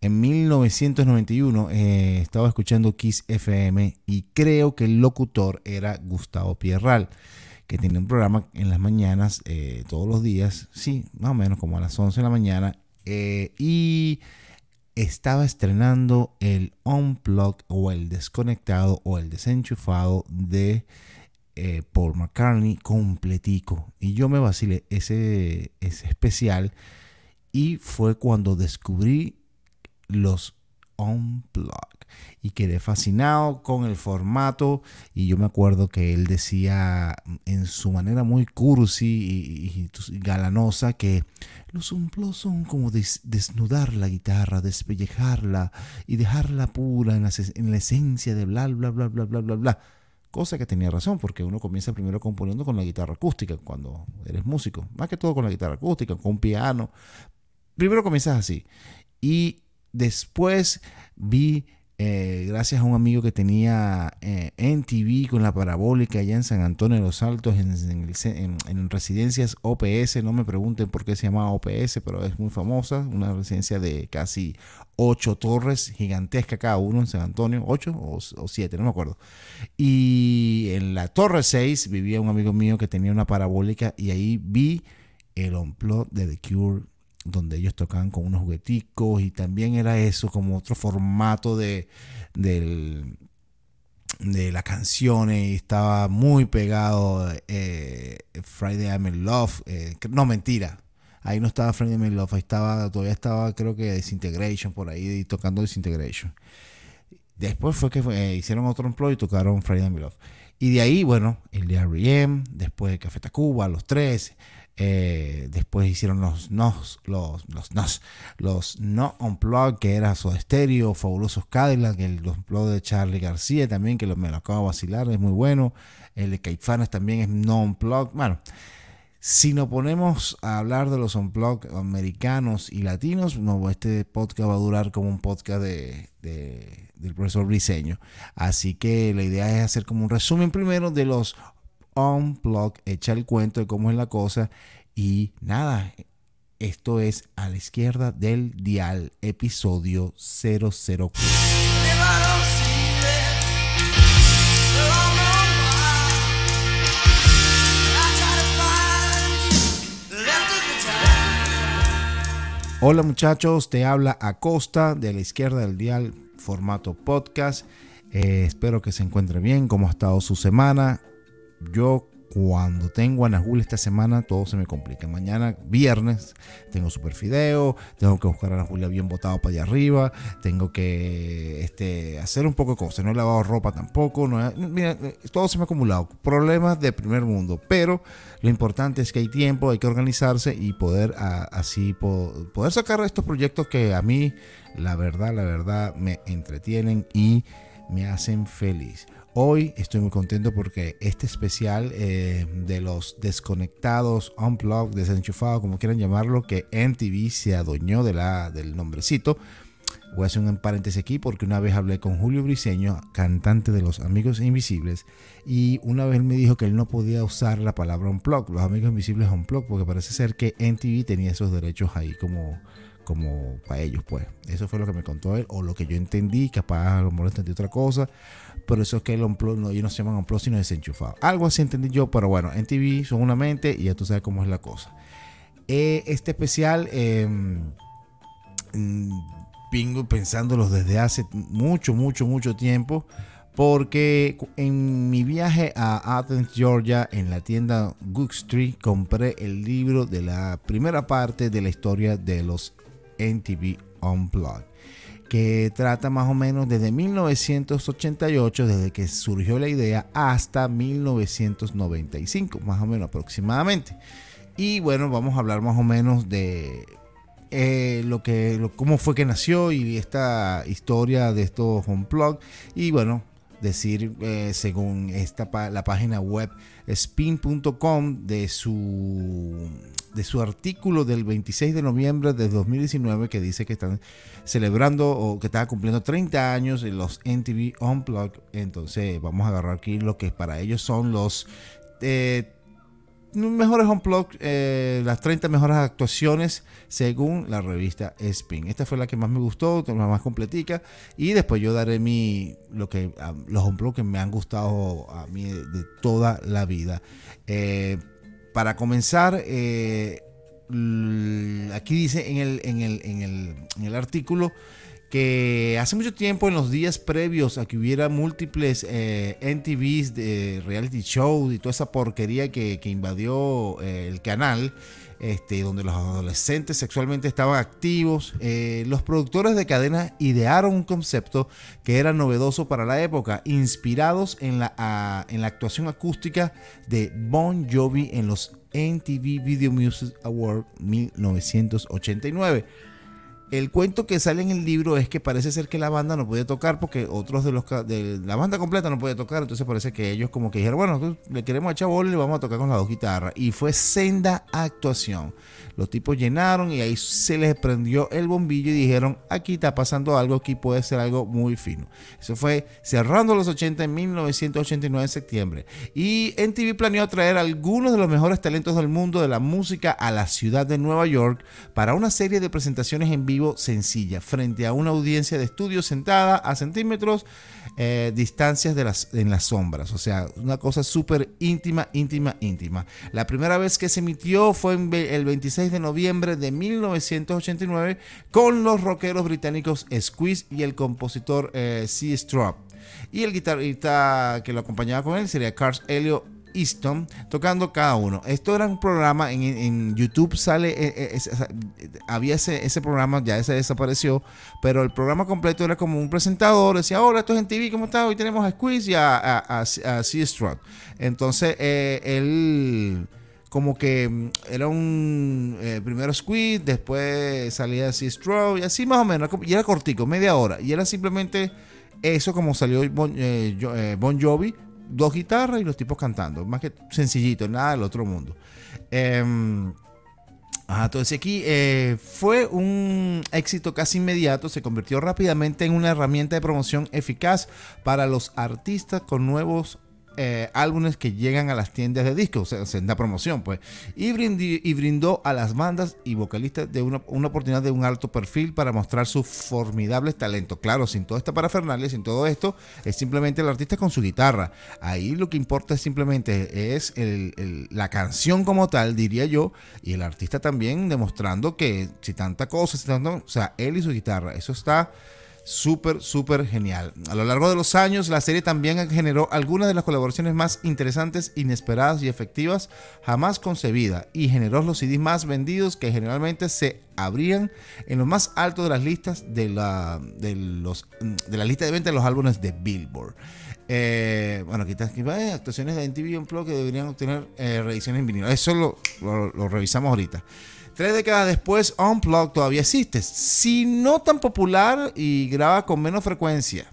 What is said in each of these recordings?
en 1991 eh, estaba escuchando Kiss FM y creo que el locutor era Gustavo Pierral, que tiene un programa en las mañanas eh, todos los días, sí, más o menos como a las 11 de la mañana, eh, y estaba estrenando el Unplugged o el desconectado o el desenchufado de Paul McCartney completico. Y yo me vacilé ese, ese especial y fue cuando descubrí los Unplugged y quedé fascinado con el formato. Y yo me acuerdo que él decía en su manera muy cursi y, galanosa que los Unplugged son como desnudar la guitarra, despellejarla y dejarla pura en la, en la esencia de bla bla bla bla bla bla bla. Cosa que tenía razón porque uno comienza primero componiendo con la guitarra acústica cuando eres músico, más que todo con la guitarra acústica, con un piano. Primero comienzas así. Y Después vi, eh, gracias a un amigo que tenía eh, en TV con la parabólica allá en San Antonio de los Altos, en, residencias OPS, no me pregunten por qué se llama OPS, pero es muy famosa, una residencia de casi ocho torres, gigantesca cada uno en San Antonio, ocho o, siete, no me acuerdo. Y en la torre 6 vivía un amigo mío que tenía una parabólica y ahí vi el onplot de The Cure donde ellos tocaban con unos jugueticos y también era eso como otro formato de, de las canciones y estaba muy pegado eh, Friday I'm in Love eh, no mentira ahí no estaba Friday I'm in Love ahí estaba todavía estaba creo que Disintegration por ahí tocando Disintegration después fue que eh, hicieron otro employ y tocaron Friday I'm in Love y de ahí bueno el de R.E.M. después de Café Tacuba los tres eh, después hicieron los nos, los, los nos, los no unplug, que era su estéreo, fabulosos Cadillac, el unplug de Charlie García también, que me lo acabo de vacilar, es muy bueno. El de Caifanes también es no unplug. Bueno, si nos ponemos a hablar de los unplug americanos y latinos, no, este podcast va a durar como un podcast de, del profesor Briseño. Así que la idea es hacer como un resumen primero de los Unplug, echa el cuento de cómo es la cosa. Y nada, esto es a la izquierda del dial, episodio 004. Hola muchachos, te habla Acosta de la izquierda del dial, formato podcast. Eh, espero que se encuentre bien, cómo ha estado su semana yo cuando tengo a Najul esta semana, todo se me complica. Mañana, viernes, tengo super fideo, tengo que buscar a Najul bien botado para allá arriba, tengo que este, hacer un poco de cosas. No he lavado ropa tampoco. No mira, todo se me ha acumulado. Problemas de primer mundo. Pero lo importante es que hay tiempo, hay que organizarse y poder así poder sacar estos proyectos que a mí, la verdad, la verdad, me entretienen y me hacen feliz. Hoy estoy muy contento porque este especial eh, de los desconectados, unplugged, desenchufados, como quieran llamarlo, que MTV se adueñó de la, del nombrecito. Voy a hacer un paréntesis aquí porque una vez hablé con Julio Briseño, cantante de Los Amigos Invisibles, y una vez me dijo que él no podía usar la palabra unplugged, Los Amigos Invisibles unplugged, porque parece ser que MTV tenía esos derechos ahí como como para ellos, pues. Eso fue lo que me contó él, o lo que yo entendí, capaz a lo mejor entendí otra cosa, pero eso es que el unplug, no, ellos no se llaman unplug, sino desenchufado. Algo así entendí yo, pero bueno, en TV son una mente y ya tú sabes cómo es la cosa. Eh, este especial, eh, vengo pensándolo desde hace mucho, mucho, mucho tiempo. Porque en mi viaje a Athens, Georgia, en la tienda Gook Street, compré el libro de la primera parte de la historia de los NTV Unplugged, que trata más o menos desde 1988, desde que surgió la idea, hasta 1995, más o menos aproximadamente. Y bueno, vamos a hablar más o menos de eh, lo que, cómo fue que nació y esta historia de estos Unplugged. Y bueno, decir, eh, según esta la página web spin.com de su de su artículo del 26 de noviembre de 2019 que dice que están celebrando o que están cumpliendo 30 años los NTV Unplugged. Entonces vamos a agarrar aquí lo que para ellos son los eh, mejores unplug, eh, las 30 mejores actuaciones según la revista Spin. Esta fue la que más me gustó, la más completica. Y después yo daré mi, lo que, los unplug que me han gustado a mí de, toda la vida. Eh, para comenzar, eh, aquí dice en el, en el, en el, en el artículo que hace mucho tiempo en los días previos a que hubiera múltiples eh, NTVs de reality shows y toda esa porquería que, invadió eh, el canal, este, donde los adolescentes sexualmente estaban activos, eh, los productores de cadena idearon un concepto que era novedoso para la época, inspirados en la, actuación acústica de Bon Jovi en los NTV Video Music Award 1989 el cuento que sale en el libro es que parece ser que la banda no puede tocar porque otros de los de la banda completa no puede tocar, entonces parece que ellos como que dijeron, bueno, le queremos echar bola y le vamos a tocar con las dos guitarras y fue senda actuación. Los tipos llenaron y ahí se les prendió el bombillo y dijeron, aquí está pasando algo, aquí puede ser algo muy fino. Eso fue cerrando los 80 en 1989 en septiembre. Y NTV planeó traer algunos de los mejores talentos del mundo de la música a la ciudad de Nueva York para una serie de presentaciones en vivo sencilla, frente a una audiencia de estudio sentada a centímetros eh, distancias de las, en las sombras. O sea, una cosa súper íntima, íntima, íntima. La primera vez que se emitió fue el 26 de noviembre de 1989 con los rockeros británicos Squeeze y el compositor eh, C. Y el guitarrista que lo acompañaba con él sería Carl Elliot Easton tocando cada uno. Esto era un programa en, YouTube, sale, eh, eh, había ese, programa, ya ese desapareció, pero el programa completo era como un presentador, decía, hola, esto es en TV, ¿cómo está? Hoy tenemos a Squeeze y a, a, Struck. Entonces, eh, él como que mm, era un primero Squeeze, después salía así Struck y así más o menos, y era cortico, media hora, y era simplemente eso como salió bon Jovi dos guitarras y los tipos cantando. Más que sencillito, nada del otro mundo. Eh, entonces aquí eh, fue un éxito casi inmediato, se convirtió rápidamente en una herramienta de promoción eficaz para los artistas con nuevos eh, álbumes que llegan a las tiendas de discos, o sea, en la promoción, pues. Y, y, brindó a las bandas y vocalistas de una, oportunidad de un alto perfil para mostrar su formidable talento. Claro, sin toda esta parafernalia, sin todo esto, es simplemente el artista con su guitarra. Ahí lo que importa es simplemente es la canción como tal, diría yo, y el artista también demostrando que si tanta cosa, si tanto, o sea, él y su guitarra, eso está súper, súper genial. A lo largo de los años, la serie también generó algunas de las colaboraciones más interesantes, inesperadas y efectivas jamás concebidas y generó los CDs más vendidos que generalmente se abrían en lo más alto de las listas de la, de los, de la lista de venta de los álbumes de Billboard. Eh, bueno, aquí está aquí actuaciones de MTV Unplugged que deberían obtener eh, reediciones en vinilo. Eso lo revisamos ahorita. Tres décadas después, Unplugged todavía existe. Si no tan popular y graba con menos frecuencia.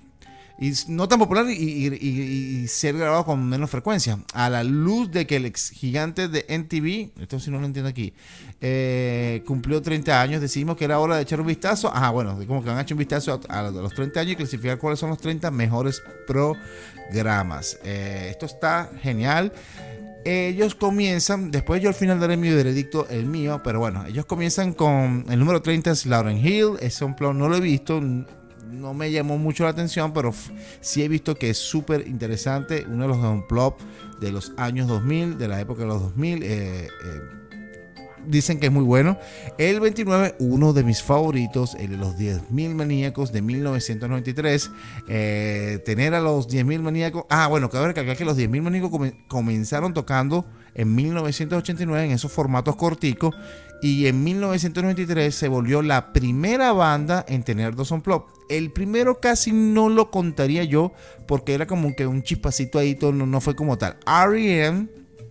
Y no tan popular y, ser grabado con menos frecuencia. A la luz de que el ex gigante de NTV, esto si no lo entiendo aquí, eh, cumplió 30 años, decidimos que era hora de echar un vistazo. Ajá, bueno, como que han hecho un vistazo a, los 30 años y clasificar cuáles son los 30 mejores programas. Eh, esto está genial ellos comienzan, después yo al final daré mi veredicto, el mío, pero bueno, ellos comienzan con el número 30 es Lauren Hill, ese plot no lo he visto, no me llamó mucho la atención, pero sí he visto que es súper interesante, uno de los unplug de los años 2000, de la época de los 2000, eh, eh, dicen que es muy bueno. El 29, uno de mis favoritos, el de los 10.000 maníacos de 1993. Eh, tener a los 10.000 maníacos. Ah, bueno, cabe recalcar que los 10.000 maníacos comenzaron tocando en 1989 en esos formatos corticos. Y en 1993 se volvió la primera banda en tener dos unplugged. El primero casi no lo contaría yo porque era como que un chispacito ahí, no, no fue como tal. R.E.M.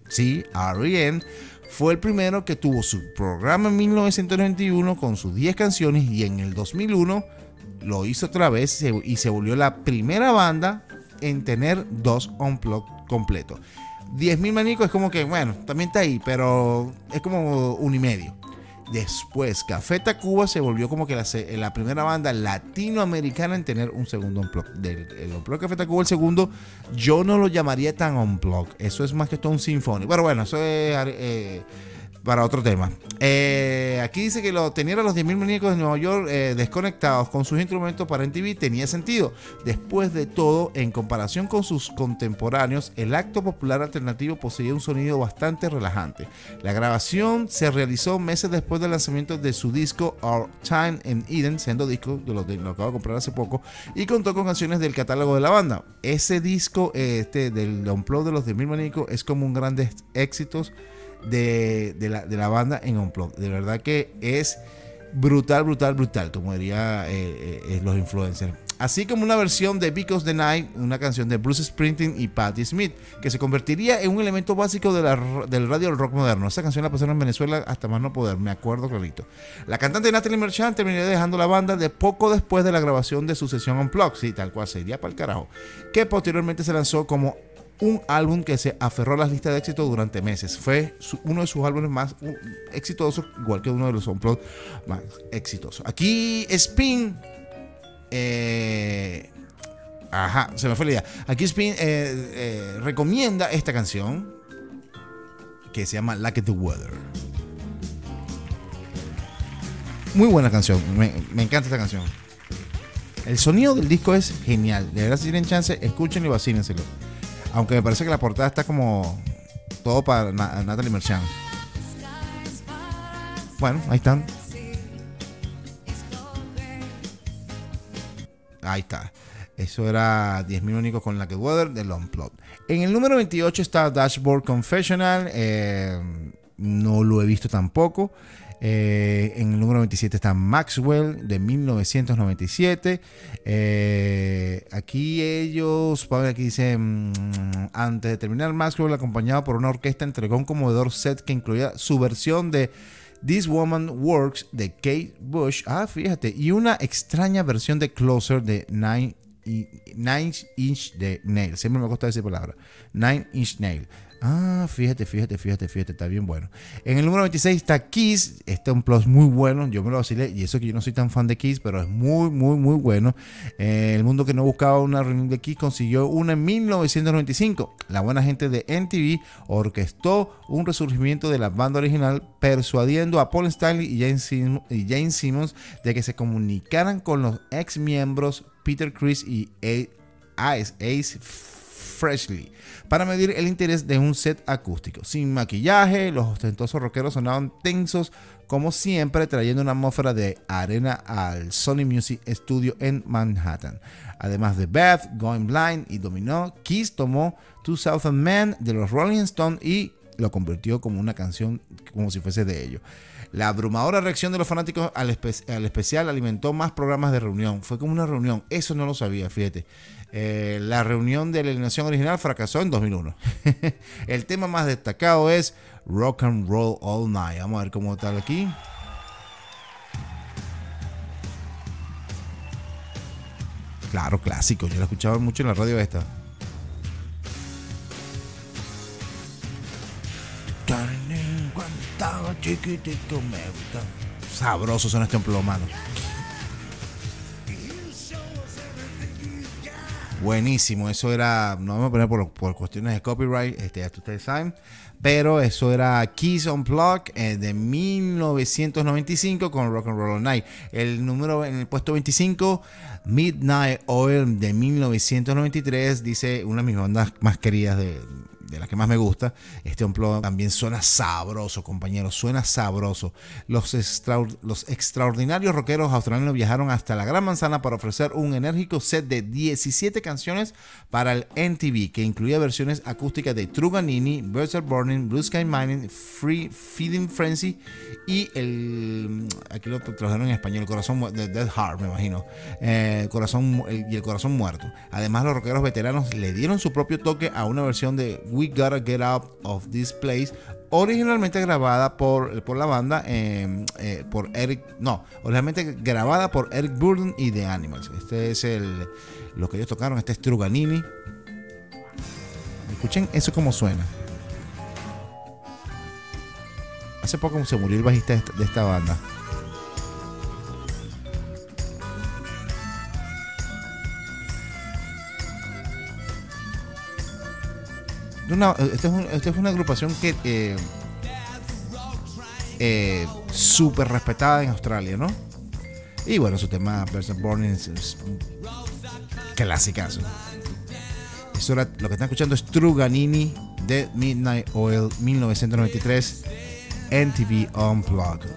Sí, R.E.M fue el primero que tuvo su programa en 1991 con sus 10 canciones y en el 2001 lo hizo otra vez y se volvió la primera banda en tener dos unplugged completos. 10.000 manicos es como que, bueno, también está ahí, pero es como un y medio. Después, Café Tacuba se volvió como que la, primera banda latinoamericana en tener un segundo unplug. Del el unplug Café Tacuba, el segundo, yo no lo llamaría tan unplug. Eso es más que todo un sinfónico. Pero bueno, eso es. Eh, para otro tema. Eh, aquí dice que lo, tener a los 10.000 muñecos de Nueva York eh, desconectados con sus instrumentos para MTV tenía sentido. Después de todo, en comparación con sus contemporáneos, el acto popular alternativo poseía un sonido bastante relajante. La grabación se realizó meses después del lanzamiento de su disco Our Time in Eden, siendo disco, de lo, lo acabo de comprar hace poco, y contó con canciones del catálogo de la banda. Ese disco este, del Unplugged de los 10.000 muñecos es como un grandes éxitos de, la, banda en Unplugged. De verdad que es brutal, brutal, brutal, como diría eh, eh, los influencers. Así como una versión de Because the Night, una canción de Bruce Springsteen y Patti Smith, que se convertiría en un elemento básico de la, del radio del rock moderno. Esa canción la pasaron en Venezuela hasta más no poder, me acuerdo clarito. La cantante Natalie Merchant terminaría dejando la banda de poco después de la grabación de su sesión Unplugged, sí, tal cual sería para el carajo, que posteriormente se lanzó como un álbum que se aferró a las listas de éxito durante meses. Fue uno de sus álbumes más exitosos, igual que uno de los Unplugged más exitosos. Aquí Spin. Eh, ajá, se me fue la idea. Aquí Spin eh, eh, recomienda esta canción que se llama Like the Weather. Muy buena canción, me, encanta esta canción. El sonido del disco es genial. De verdad, si tienen chance, escuchen y vacínenselo. Aunque me parece que la portada está como todo para Natalie Merchant. Bueno, ahí están. Ahí está. Eso era 10.000 únicos con la que Weather de Plot. En el número 28 está Dashboard Confessional. Eh, no lo he visto tampoco. Eh, en el número 27 está Maxwell de 1997. Eh, aquí ellos, aquí dice, mm, antes de terminar, Maxwell acompañado por una orquesta entregó un conmovedor set que incluía su versión de This Woman Works de Kate Bush. Ah, fíjate. Y una extraña versión de Closer de Nine, Inch de Nail. Siempre me gusta decir palabra. Nine Inch Nail. Ah, fíjate, fíjate, fíjate, fíjate, está bien bueno. En el número 26 está Kiss, este es un plus muy bueno, yo me lo vacilé, y eso que yo no soy tan fan de Kiss, pero es muy, muy, muy bueno. Eh, el mundo que no buscaba una reunión de Kiss consiguió una en 1995. La buena gente de NTV orquestó un resurgimiento de la banda original, persuadiendo a Paul Stanley y Jane, Simmons de que se comunicaran con los ex miembros Peter Chris y Ace, Ace Freshly para medir el interés de un set acústico. Sin maquillaje, los ostentosos rockeros sonaban tensos como siempre, trayendo una atmósfera de arena al Sony Music Studio en Manhattan. Además de Beth, Going Blind y Dominó, Kiss tomó Two Thousand Men de los Rolling Stones y lo convirtió como una canción como si fuese de ellos. La abrumadora reacción de los fanáticos al, al, especial alimentó más programas de reunión. Fue como una reunión. Eso no lo sabía, fíjate. Eh, la reunión de la alineación original fracasó en 2001. el tema más destacado es Rock and Roll All Night. Vamos a ver cómo está aquí. Claro, clásico. Yo lo escuchaba mucho en la radio esta. Sabroso son estos emplomanos. Buenísimo, eso era, no voy a poner por, cuestiones de copyright, este, ya ustedes saben, pero eso era Keys on Plug eh, de 1995 con Rock and Roll Night. El número en el puesto 25, Midnight Oil de 1993, dice una de mis bandas más queridas de, de las que más me gusta. Este Unplugged también suena sabroso, compañeros, suena sabroso. Los, los extraordinarios rockeros australianos viajaron hasta la Gran Manzana para ofrecer un enérgico set de 17 canciones para el NTV, que incluía versiones acústicas de Truganini, Birds Are Burning, Blue Sky Mining, Free Feeding Frenzy y el. Aquí lo trajeron en español, el corazón de Dead Heart, me imagino. Eh, corazón, y el corazón muerto. Además, los rockeros veteranos le dieron su propio toque a una versión de We Gotta Get Out of This Place, originalmente grabada por, por la banda, em, eh, por Eric, no, originalmente grabada por Eric Burden y The Animals. Este es el, lo que ellos tocaron, este es Truganini. Escuchen eso como suena. hace poco se murió el bajista de esta, banda. Esta, es una agrupación que eh, eh, súper respetada en Australia, ¿no? Y bueno, su tema Person Born es, es clásicazo. Eso lo que están escuchando es Truganini de Midnight Oil 1993 NTV Unplugged.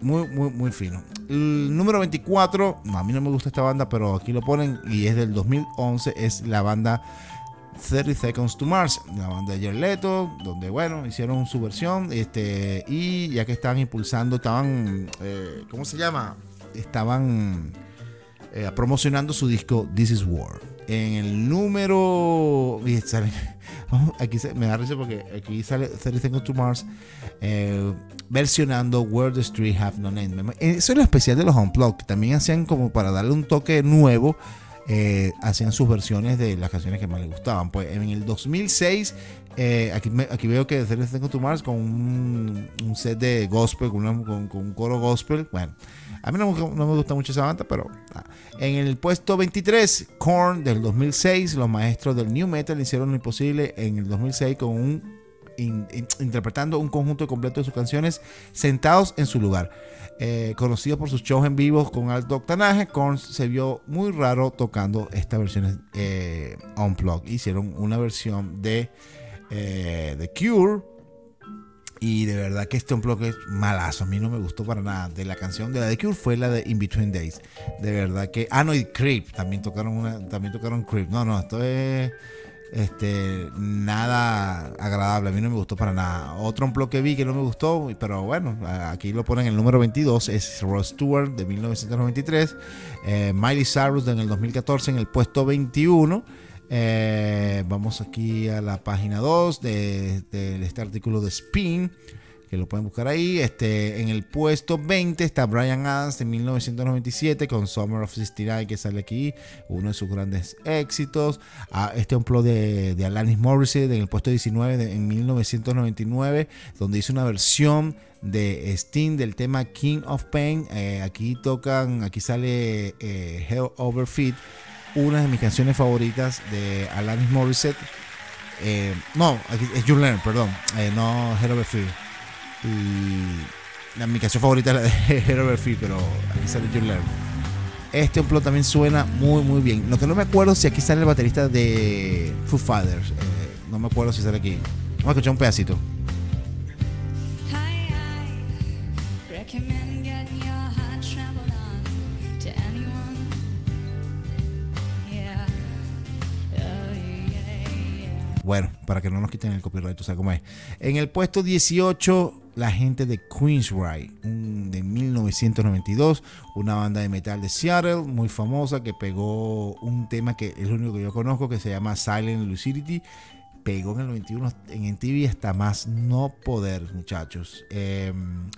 Muy, muy, muy fino. El número 24, a mí no me gusta esta banda, pero aquí lo ponen y es del 2011, es la banda 30 Seconds to Mars, la banda de Jared donde bueno, hicieron su versión este, y ya que estaban impulsando, estaban, eh, ¿cómo se llama? Estaban eh, promocionando su disco This Is War. En el número... Aquí me da risa porque aquí sale 30 Seconds to Mars eh, versionando Where the Street Have No Name. Eso es lo especial de los Unplugged. También hacían como para darle un toque nuevo eh, hacían sus versiones de las canciones que más les gustaban. Pues en el 2006, eh, aquí, aquí, veo que Celeste Tengo to Mars con un, set de gospel, con, un coro gospel. Bueno, a mí no, me gusta mucho esa banda, pero ah. en el puesto 23, Korn del 2006, los maestros del New Metal hicieron lo imposible en el 2006 con un interpretando un conjunto completo de sus canciones sentados en su lugar. Eh, conocido por sus shows en vivo con alto octanaje, Korn se vio muy raro tocando estas versiones eh, unplugged. Hicieron una versión de eh, The Cure. Y de verdad que este unplugged es malazo. A mí no me gustó para nada. De la canción de la The Cure fue la de In Between Days. De verdad que. Ah, no, y Creep. También tocaron. También tocaron Creep. No, no, esto es este, nada agradable. A mí no me gustó para nada. Otro blog que vi que no me gustó, pero bueno, aquí lo ponen en el número 22, es Ross Stewart de 1993. Eh, Miley Cyrus en el 2014 en el puesto 21. Eh, vamos aquí a la página 2 de, de, este artículo de Spin lo pueden buscar ahí. Este, en el puesto 20 está Brian Adams de 1997 con Summer of 69 que sale aquí, uno de sus grandes éxitos. Ah, este un de, de Alanis Morissette en el puesto 19 en 1999, donde hizo una versión de Sting del tema King of Pain. Eh, aquí tocan, aquí sale eh, Hell Over Feet, una de mis canciones favoritas de Alanis Morissette. Eh, no, aquí es You Learn, perdón, no Hell Over Feet. Y la, mi canción favorita es la de Herbert Field, pero aquí sale John Learn. Este plot también suena muy, muy bien. Lo que no me acuerdo si aquí sale el baterista de Foo Fighters. Eh, no me acuerdo si sale aquí. Vamos a escuchar un pedacito. Bueno, para que no nos quiten el copyright, tú sabes cómo es. En el puesto 18, la gente de Queensryche, de 1992, una banda de metal de Seattle muy famosa que pegó un tema que es el único que yo conozco que se llama Silent Lucidity. Pegó en el 91 en TV hasta más no poder, muchachos. Em,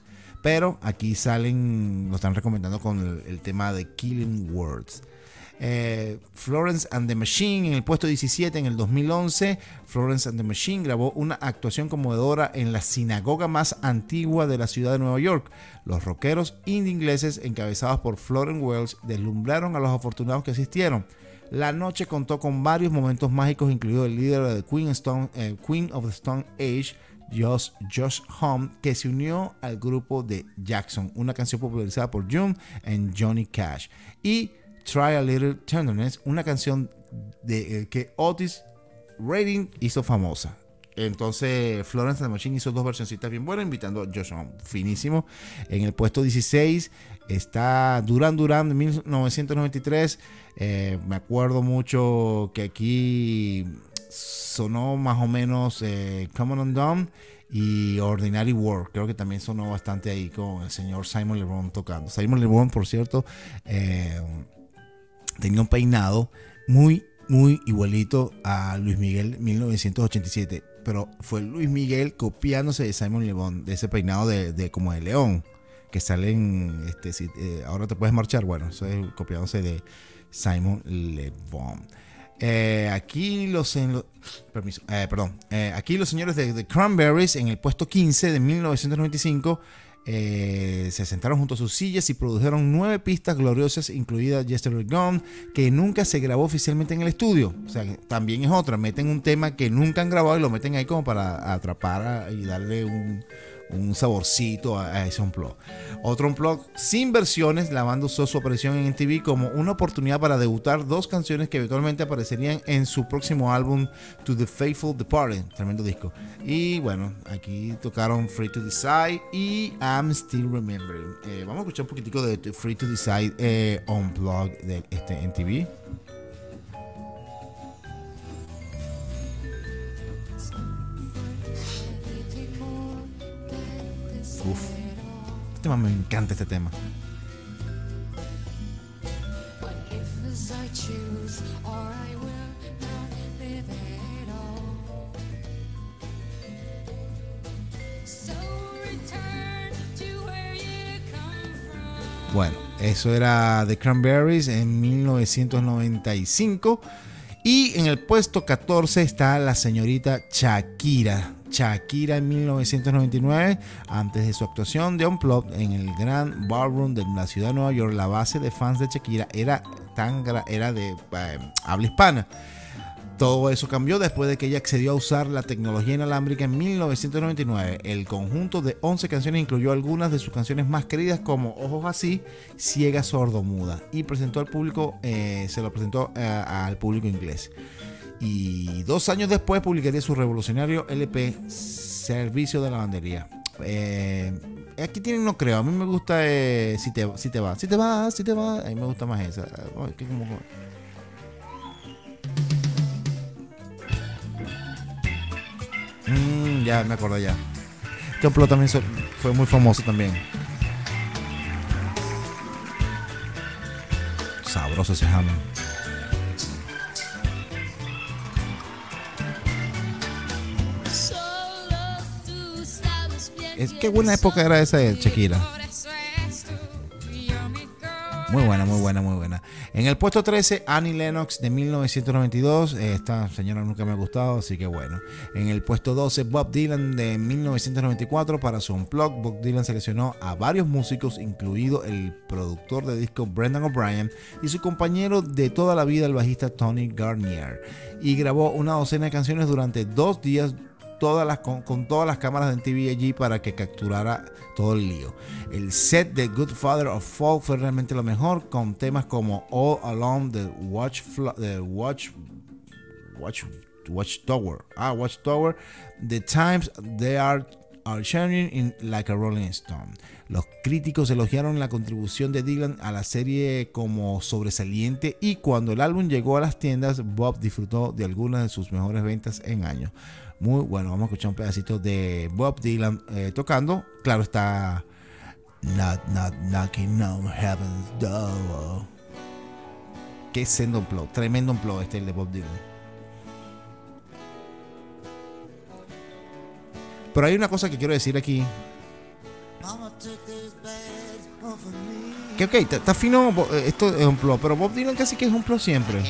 pero aquí salen, lo están recomendando con el tema de Killing Words. Eh, Florence and the Machine en el puesto 17 en el 2011. Florence and the Machine grabó una actuación conmovedora en la sinagoga más antigua de la ciudad de Nueva York. Los rockeros indie ingleses encabezados por Florence Wells deslumbraron a los afortunados que asistieron. La noche contó con varios momentos mágicos, incluido el líder de Queen, eh, Queen of the Stone Age, Josh, Josh Home, que se unió al grupo de Jackson, una canción popularizada por June y Johnny Cash. Y Try a Little Tenderness, una canción de, eh, que Otis Redding hizo famosa. Entonces Florence and the Machine hizo dos versioncitas bien buenas, invitando a Josh finísimo. En el puesto 16 está Duran Duran de 1993. Eh, me acuerdo mucho que aquí sonó más o menos eh, Common and y Ordinary World. Creo que también sonó bastante ahí con el señor Simon LeBron tocando. Simon LeBron, por cierto, eh, tenía un peinado muy, muy igualito a Luis Miguel 1987. Pero fue Luis Miguel copiándose de Simon Le de ese peinado de, como de león, que salen, este, si, eh, ahora te puedes marchar, bueno, eso es copiándose de Simon Le Eh, aquí los, permiso, eh, perdón, eh, aquí los señores de The Cranberries en el puesto 15 de 1995 se sentaron junto a sus sillas y produjeron nueve pistas gloriosas, incluida Yesterday Gone, que nunca se grabó oficialmente en el estudio. O sea, también es otra, meten un tema que nunca han grabado y lo meten ahí como para atrapar y darle un, un saborcito a, ese unplug. Otro unplug sin versiones, la banda usó su aparición en MTV como una oportunidad para debutar dos canciones que eventualmente aparecerían en su próximo álbum To the Faithful Departed, tremendo disco. Y bueno, aquí tocaron Free to Decide y I'm Still Remembering. Eh, vamos a escuchar un poquitico de Free to Decide eh, de este MTV. Este tema me encanta este tema. Bueno, eso era The Cranberries en 1995. Y en el puesto 14 está la señorita Shakira. Shakira en 1999, antes de su actuación de Unplugged en el Grand Ballroom de la ciudad de Nueva York, la base de fans de Shakira era, tan, era de eh, habla hispana. Todo eso cambió después de que ella accedió a usar la tecnología inalámbrica en 1999. El conjunto de 11 canciones incluyó algunas de sus canciones más queridas como Ojos así, Ciega, Sordo, Muda y presentó al público, eh, se lo presentó eh, al público inglés y dos años después publicaría su revolucionario LP Servicio de la Bandería. Eh, aquí tienen No Creo, a mí me gusta eh, si, te, si te va, si te va, si te va, a mí me gusta más esa. Mm, ya me acuerdo ya. Plot también fue muy famoso también. Sabroso ese Hammond. Es, qué buena época era esa de Shakira. Muy buena, muy buena, muy buena. En el puesto 13, Annie Lennox de 1992. Esta señora nunca me ha gustado, así que bueno. En el puesto 12, Bob Dylan de 1994. Para su unplug, Bob Dylan seleccionó a varios músicos, incluido el productor de disco Brendan O'Brien y su compañero de toda la vida, el bajista Tony Garnier. Y grabó una docena de canciones durante dos días con, todas las cámaras de MTV allí para que capturara todo el lío. El set de Good Father of Folk fue realmente lo mejor, con temas como All Along the Watch, the Watch, Watch, Tower. Ah, Watch Tower. The Times They Are are shining in like a Rolling Stone. Los críticos elogiaron la contribución de Dylan a la serie como sobresaliente y cuando el álbum llegó a las tiendas, Bob disfrutó de algunas de sus mejores ventas en años. Muy bueno, vamos a escuchar un pedacito de Bob Dylan eh, tocando. Claro, está Not, not knocking on heaven's door. Qué sendo un tremendo un este el de Bob Dylan. Pero hay una cosa que quiero decir aquí. Que ok, está fino, eh, esto es un pero Bob Dylan casi que es un plot siempre.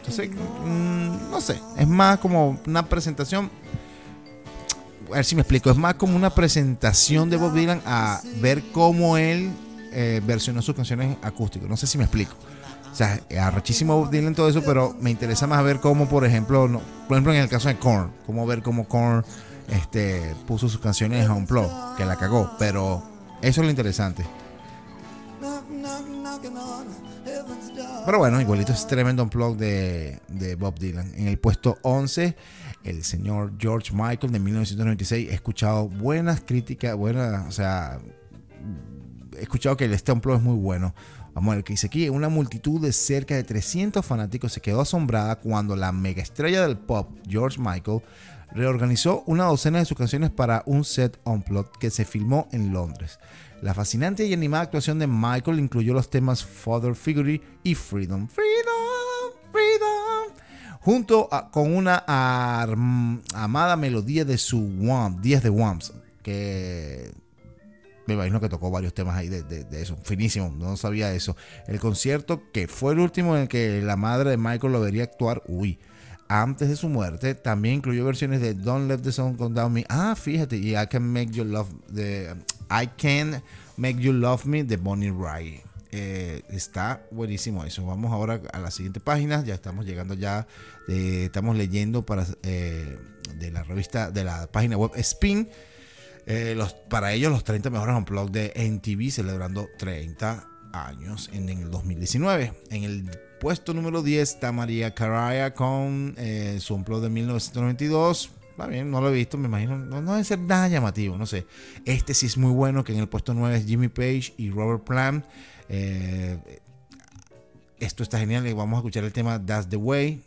Entonces, mm, no sé, es más como una presentación. A ver si me explico, es más como una presentación de Bob Dylan a ver cómo él eh, versionó sus canciones acústicas. No sé si me explico. O sea, arrechísimo Bob Dylan todo eso, pero me interesa más ver cómo, por ejemplo, por ejemplo en el caso de Korn, cómo ver cómo Korn este, puso sus canciones a un que la cagó, pero eso es lo interesante. Pero bueno, igualito es tremendo unplug de, de Bob Dylan. En el puesto 11, el señor George Michael de 1996. He escuchado buenas críticas, buenas, o sea, he escuchado que el este unplug es muy bueno. Vamos a ver que dice aquí. Una multitud de cerca de 300 fanáticos se quedó asombrada cuando la mega estrella del pop, George Michael, reorganizó una docena de sus canciones para un set unplugged que se filmó en Londres. La fascinante y animada actuación de Michael incluyó los temas Father Figure y Freedom. Freedom, Freedom. Junto con una amada melodía de su Wham, 10 de Whams, que me imagino que tocó varios temas ahí de, eso. Finísimo, no sabía eso. El concierto que fue el último en el que la madre de Michael lo vería actuar, uy, antes de su muerte, también incluyó versiones de Don't Let the Sun Come Down Me. Ah, fíjate, y I Can Make You Love, de I Can Make You Love Me de Bonnie Wright. Eh, está buenísimo eso. Vamos ahora a la siguiente página. Ya estamos llegando ya. estamos leyendo para eh, de la revista, de la página web Spin. Eh, los, para ellos los 30 mejores blog de NTV celebrando 30 años en, el 2019. En el puesto número 10 está María Caraya con su unplug de 1992. Está bien, no lo he visto, me imagino. No, no debe ser nada llamativo, no sé. Este sí es muy bueno, que en el puesto 9 es Jimmy Page y Robert Plant. Eh, esto está genial y vamos a escuchar el tema That's the Way.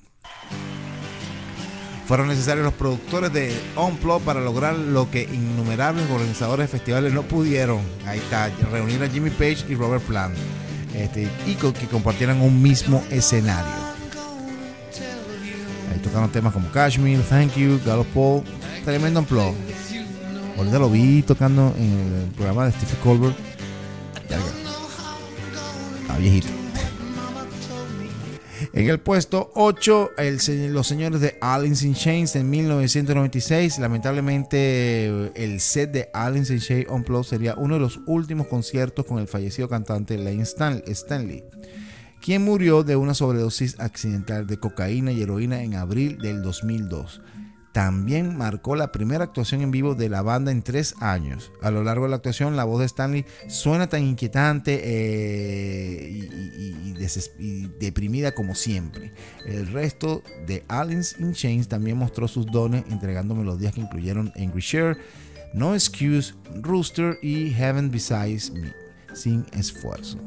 Fueron necesarios los productores de Unplug para lograr lo que innumerables organizadores de festivales no pudieron. Ahí está, reunir a Jimmy Page y Robert Plant. Este, y que compartieran un mismo escenario. Ahí tocaron temas como Kashmir, Thank You, Gallo Paul. Tremendo Unplug. Ahorita lo vi tocando en el programa de Steve Colbert viejito. En el puesto 8, los señores de Alice in Chains en 1996. Lamentablemente, el set de Alice in Chains Unplugged sería uno de los últimos conciertos con el fallecido cantante Lane Stanley, quien murió de una sobredosis accidental de cocaína y heroína en abril del 2002 también marcó la primera actuación en vivo de la banda en tres años. A lo largo de la actuación, la voz de Stanley suena tan inquietante eh, y, deprimida como siempre. El resto de Aliens in Chains también mostró sus dones, entregando melodías que incluyeron Angry Share, No Excuse, Rooster y Heaven Besides Me, sin esfuerzo.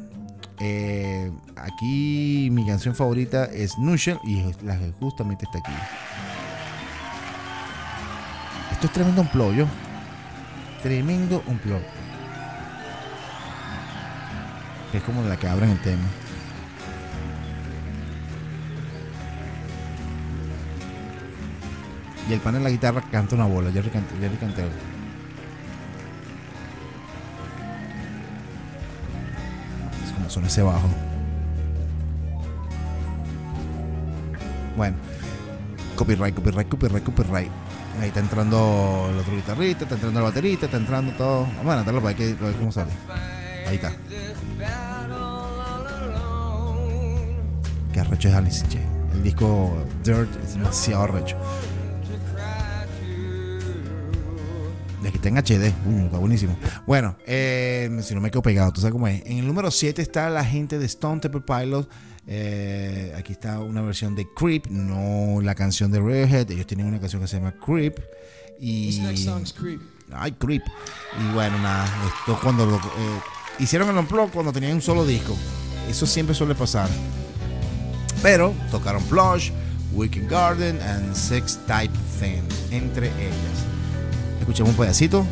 Eh, aquí mi canción favorita es Nushel y la que justamente está aquí. Esto es tremendo un yo. Tremendo un Es como la que abren el tema. Y el pan en la guitarra canta una bola. Jerry, Jerry Cantero. Es como suena ese bajo. Bueno. Copyright, copyright, copyright, copyright. Ahí está entrando el otro guitarrista, está entrando el baterista, está entrando todo. Vamos a adelantarlo para ver cómo sale. Ahí está. Qué arrecho es Alice che. El disco Dirt es demasiado arrecho. De aquí está en HD. Uh, está buenísimo. Bueno, eh, si no me quedo pegado, tú sabes cómo es. En el número 7 está la gente de Stone Temple Pilots eh, aquí está una versión de Creep, no la canción de Redhead. Ellos tienen una canción que se llama Creep. Y. Ay, Creep. Y bueno, nada. Esto cuando lo, eh, hicieron el unplug cuando tenían un solo disco. Eso siempre suele pasar. Pero tocaron Plush, Wicked Garden and Sex Type Thing, entre ellas. Escuchemos un pedacito.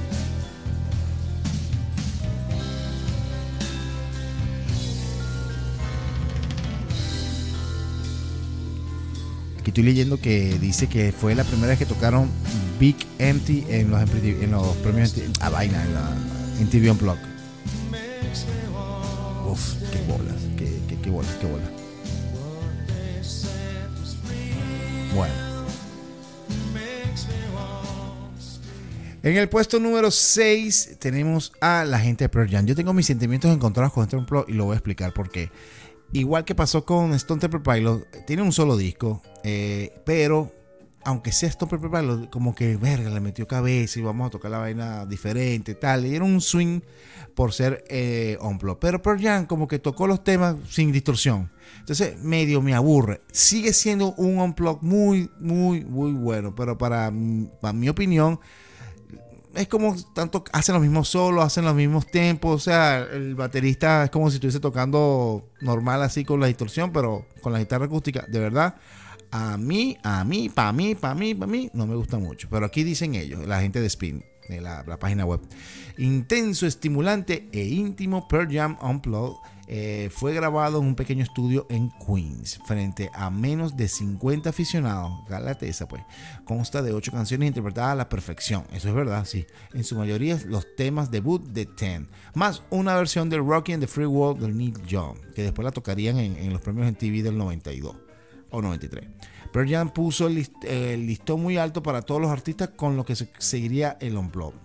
Estoy leyendo que dice que fue la primera vez que tocaron Big Empty en los, en los premios a vaina en, la, en TV Unplugged. Uf, qué bolas, qué, qué, qué bolas, qué bolas. Bueno. En el puesto número 6 tenemos a la gente de Pearl Jam. Yo tengo mis sentimientos encontrados con este Unplugged y lo voy a explicar por qué. Igual que pasó con Stone Temple Pilot, tiene un solo disco, eh, pero aunque sea Stone Temple Pilot, como que verga, le metió cabeza y vamos a tocar la vaina diferente, tal. Le dieron un swing por ser eh, Pero Pearl Jam como que tocó los temas sin distorsión. Entonces, medio me aburre. Sigue siendo un unplug muy, muy, muy bueno. Pero para, para mi opinión, es como tanto hacen los mismos solos, hacen los mismos tempos, o sea, el baterista es como si estuviese tocando normal así con la distorsión, pero con la guitarra acústica, de verdad, a mí, a mí, para mí, para mí, para mí, no me gusta mucho, pero aquí dicen ellos, la gente de Spin, de la, página web. Intenso, estimulante e íntimo Pearl Jam Unplugged eh, fue grabado en un pequeño estudio en Queens, frente a menos de 50 aficionados. Galateza, pues. Consta de 8 canciones interpretadas a la perfección. Eso es verdad, sí. En su mayoría los temas debut de Ten, más una versión de Rocky and the Free World de Neil Young, que después la tocarían en, los premios en TV del 92 o 93. Pearl Jam puso el, listón muy alto para todos los artistas con lo que se seguiría el Unplugged.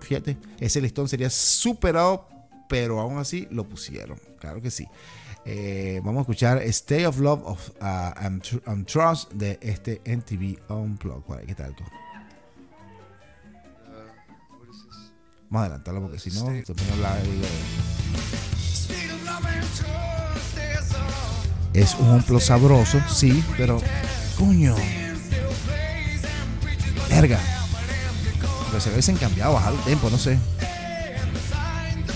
Fíjate, ese listón sería superado, pero aún así lo pusieron. Claro que sí. Eh, vamos a escuchar Stay of Love of, uh, and, Trust de este NTV Unplugged. ¿Qué tal? Vamos a adelantarlo porque si no se pone la, Es un unplug sabroso, sí, pero coño. Verga. Pero se hubiesen cambiado, bajar el tiempo, no sé.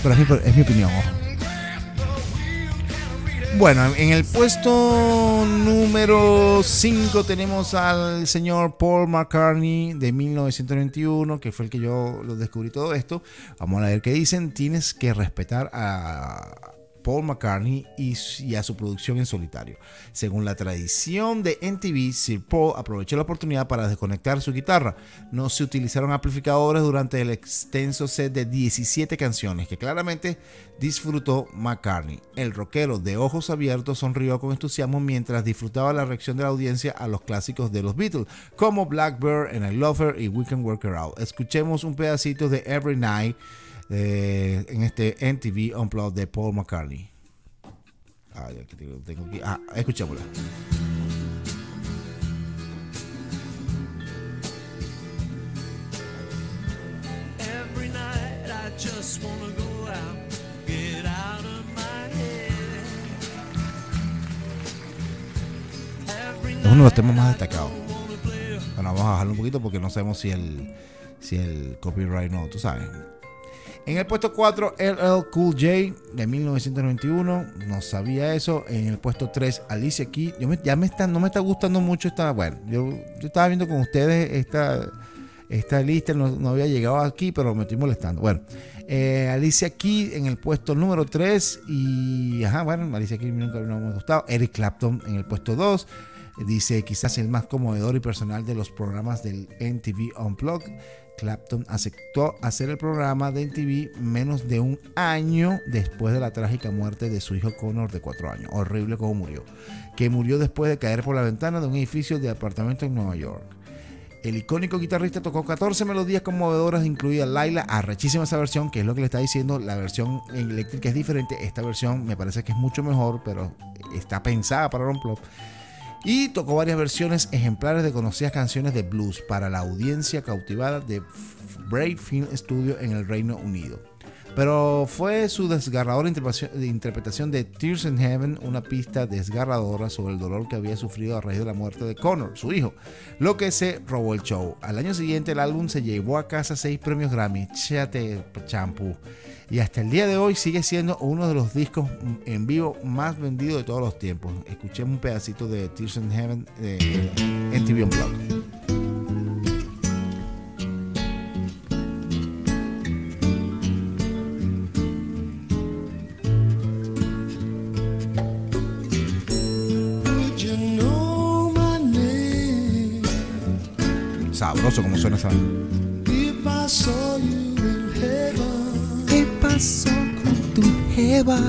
Pero es mi, es mi opinión. Bueno, en el puesto número 5 tenemos al señor Paul McCartney de 1991, que fue el que yo lo descubrí todo esto. Vamos a ver qué dicen. Tienes que respetar a, Paul McCartney y, a su producción en solitario. Según la tradición de NTV, Sir Paul aprovechó la oportunidad para desconectar su guitarra. No se utilizaron amplificadores durante el extenso set de 17 canciones que claramente disfrutó McCartney. El rockero de ojos abiertos sonrió con entusiasmo mientras disfrutaba la reacción de la audiencia a los clásicos de los Beatles, como Blackbird and I Love Her y We Can Work Her Out. Escuchemos un pedacito de Every Night eh, en este NTV Unplugged de Paul McCartney. Ah, tengo aquí. Ah, escuchémosla. Every night I just wanna go out, get out of my head. Es uno de los temas más destacados. Bueno, vamos a bajarlo un poquito porque no sabemos si el, si el copyright no, tú sabes. En el puesto 4, LL Cool J de 1991. No sabía eso. En el puesto 3, Alicia Keys. Yo ya me está, no me está gustando mucho esta. Bueno, yo, estaba viendo con ustedes esta, esta lista. No, había llegado aquí, pero me estoy molestando. Bueno, eh, Alicia Keys en el puesto número 3. Y, ajá, bueno, Alicia Keys nunca me ha gustado. Eric Clapton en el puesto 2. Dice quizás el más conmovedor y personal de los programas del NTV Unplugged. Clapton aceptó hacer el programa de MTV menos de un año después de la trágica muerte de su hijo Connor de 4 años. Horrible como murió. Que murió después de caer por la ventana de un edificio de apartamento en Nueva York. El icónico guitarrista tocó 14 melodías conmovedoras, incluida Laila, arrechísima esa versión, que es lo que le está diciendo. La versión eléctrica es diferente. Esta versión me parece que es mucho mejor, pero está pensada para Ron Plop y tocó varias versiones ejemplares de conocidas canciones de blues para la audiencia cautivada de Brave Film Studio en el Reino Unido. Pero fue su desgarradora interpretación de Tears in Heaven una pista desgarradora sobre el dolor que había sufrido a raíz de la muerte de Connor, su hijo, lo que se robó el show. Al año siguiente el álbum se llevó a casa seis premios Grammy, Chate Champú, y hasta el día de hoy sigue siendo uno de los discos en vivo más vendidos de todos los tiempos. Escuchemos un pedacito de Tears in Heaven MTV Unplugged. Como suena esa. ¿Qué pasó con tu jeva?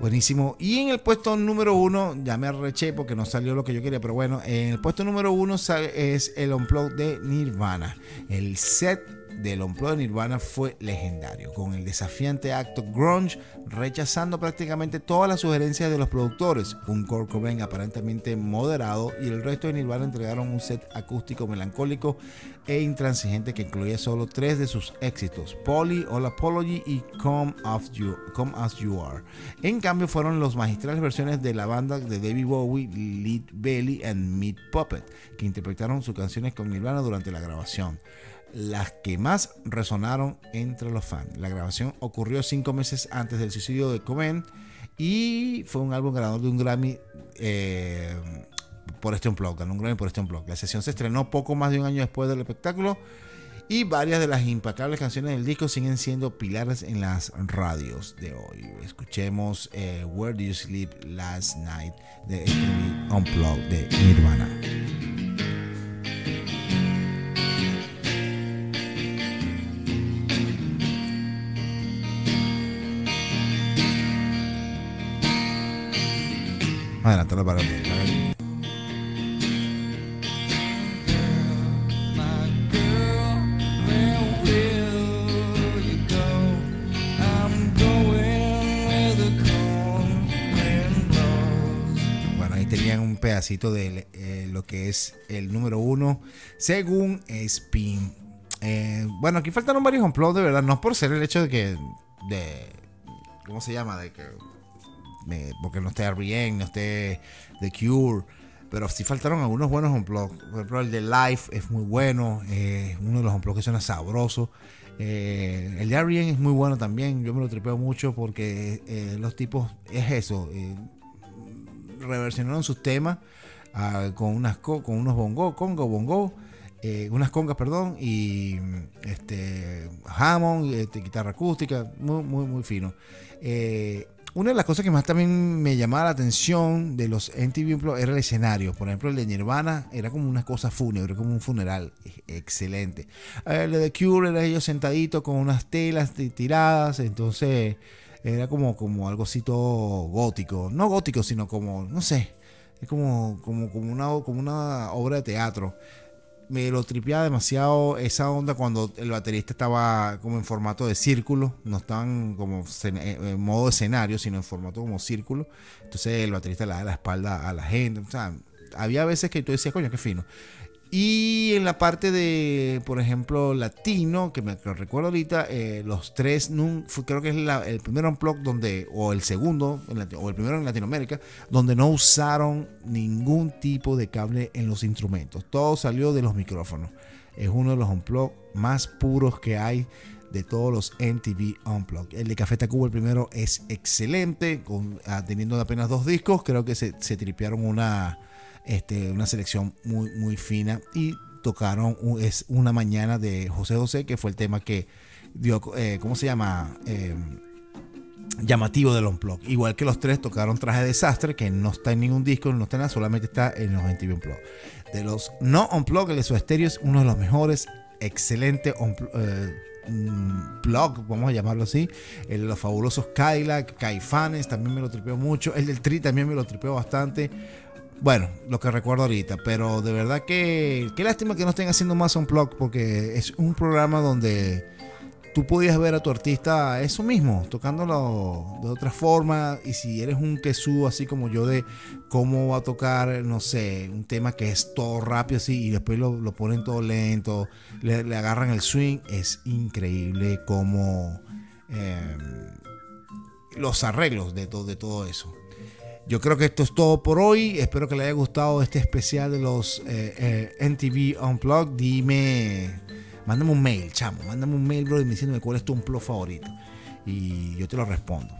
Buenísimo. Y en el puesto número uno, ya me arreché porque no salió lo que yo quería, pero bueno, en el puesto número uno es el unplug de Nirvana. El set del Unplugged de Nirvana fue legendario, con el desafiante acto grunge rechazando prácticamente todas las sugerencias de los productores. Un Kurt Cobain aparentemente moderado y el resto de Nirvana entregaron un set acústico melancólico e intransigente que incluía solo tres de sus éxitos, Polly, All Apology y Come, you, Come As You Are. En cambio fueron los magistrales versiones de la banda de David Bowie, Lead Belly and Meat Puppet, que interpretaron sus canciones con Nirvana durante la grabación las que más resonaron entre los fans. La grabación ocurrió cinco meses antes del suicidio de Cobain y fue un álbum ganador de un Grammy eh, por este unplug, ganó un Grammy por este. La sesión se estrenó poco más de un año después del espectáculo Y varias de las impecables canciones del disco siguen siendo pilares en las radios de hoy. Escuchemos eh, Where Do You Sleep Last Night de MTV Unplugged de Nirvana. Adelántalo para mí. Bueno, ahí tenían un pedacito de eh, lo que es el número uno según Spin. Eh, bueno, aquí faltaron varios unplugs de verdad, no por ser el hecho de que. De, ¿Cómo se llama? De que. Porque no esté R.E.M., no esté The Cure. Pero sí faltaron algunos buenos unplugs. Por ejemplo, el de Life es muy bueno. eh, uno de los unplugs que suena sabroso. Eh, el de R.E.M. es muy bueno también. Yo me lo tripeo mucho porque eh, los tipos. Es eso. eh, reversionaron sus temas ah, con unas co- con unos bongo, congo, bongo, unas congas, perdón, y este Hammond, este, guitarra acústica, muy, muy, muy fino. Una de las cosas que más también me llamaba la atención de los MTV era el escenario. Por ejemplo, el de Nirvana era como una cosa fúnebre, como un funeral. Excelente. El de The Cure era ellos sentaditos con unas telas ti- tiradas. Entonces era como, como algo así todo gótico. No gótico, sino como, no sé. Es como, como, como, una, como una obra de teatro. Me lo tripeaba demasiado esa onda cuando el baterista estaba como en formato de círculo. No estaban como eh, en modo escenario, sino en formato como círculo. Entonces el baterista le da la espalda a la gente. Había veces que tú decías, coño, qué fino. Y en la parte de, por ejemplo, latino, que me recuerdo ahorita, eh, los tres, creo que es el primer unplug donde, o el segundo, o el primero en Latinoamérica, donde no usaron ningún tipo de cable en los instrumentos. Todo salió de los micrófonos. Es uno de los unplug más puros que hay de todos los MTV Unplugged. El de Café Tacuba, el primero, es excelente, con, ah, teniendo apenas dos discos. Creo que se, se tripearon una, este, una selección muy, muy fina y tocaron es una mañana de José José, que fue el tema que dio, eh, ¿cómo se llama? Eh, llamativo del Unplug. Igual que los tres tocaron Traje de Desastre, que no está en ningún disco, no está nada, solamente está en los MTV Unplug. De los no Unplug, el de su estéreo es uno de los mejores, excelente unpl- eh, mm, plug, vamos a llamarlo así. El de los fabulosos Cadillac, Caifanes, también me lo tripeo mucho. El del Tri también me lo tripeo bastante. Bueno, lo que recuerdo ahorita, pero de verdad que qué lástima que no estén haciendo más Unplug porque es un programa donde tú podías ver a tu artista eso mismo, tocándolo de otra forma. Y si eres un quesú así como yo, de cómo va a tocar, no sé, un tema que es todo rápido así y después lo, lo ponen todo lento, le, agarran el swing, es increíble cómo eh, los arreglos de, todo de todo eso. Yo creo que esto es todo por hoy. Espero que les haya gustado este especial de los eh, eh, NTV Unplugged. Dime, mándame un mail, chamo. Mándame un mail, bro, y diciéndome cuál es tu unplug favorito. Y yo te lo respondo.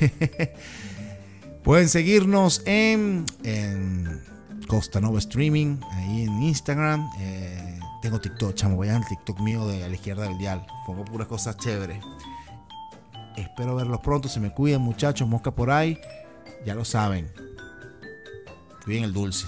Pueden seguirnos en, en Costa Nova Streaming, ahí en Instagram. Eh, tengo TikTok, chamo. Vayan al TikTok mío de a la izquierda del dial. Pongo puras cosas chéveres. Espero verlos pronto. Se me cuidan, muchachos. Mosca por ahí. Ya lo saben. Cuiden el dulce.